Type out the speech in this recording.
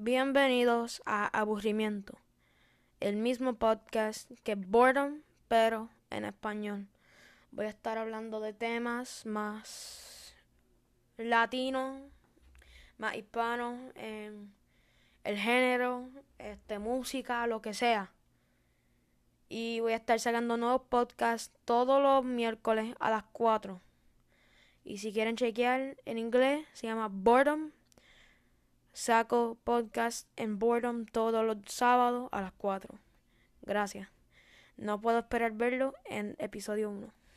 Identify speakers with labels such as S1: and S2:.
S1: Bienvenidos a Aburrimiento, el mismo podcast que Boredom, pero en español. Voy a estar hablando de temas más latinos, más hispanos, en el género, este, música, lo que sea. Y voy a estar sacando nuevos podcasts todos los miércoles a las 4. Y si quieren chequear en inglés, se llama Boredom. Saco podcast en Boredom todos los sábados a las 4. Gracias. No puedo esperar verlo en episodio 1.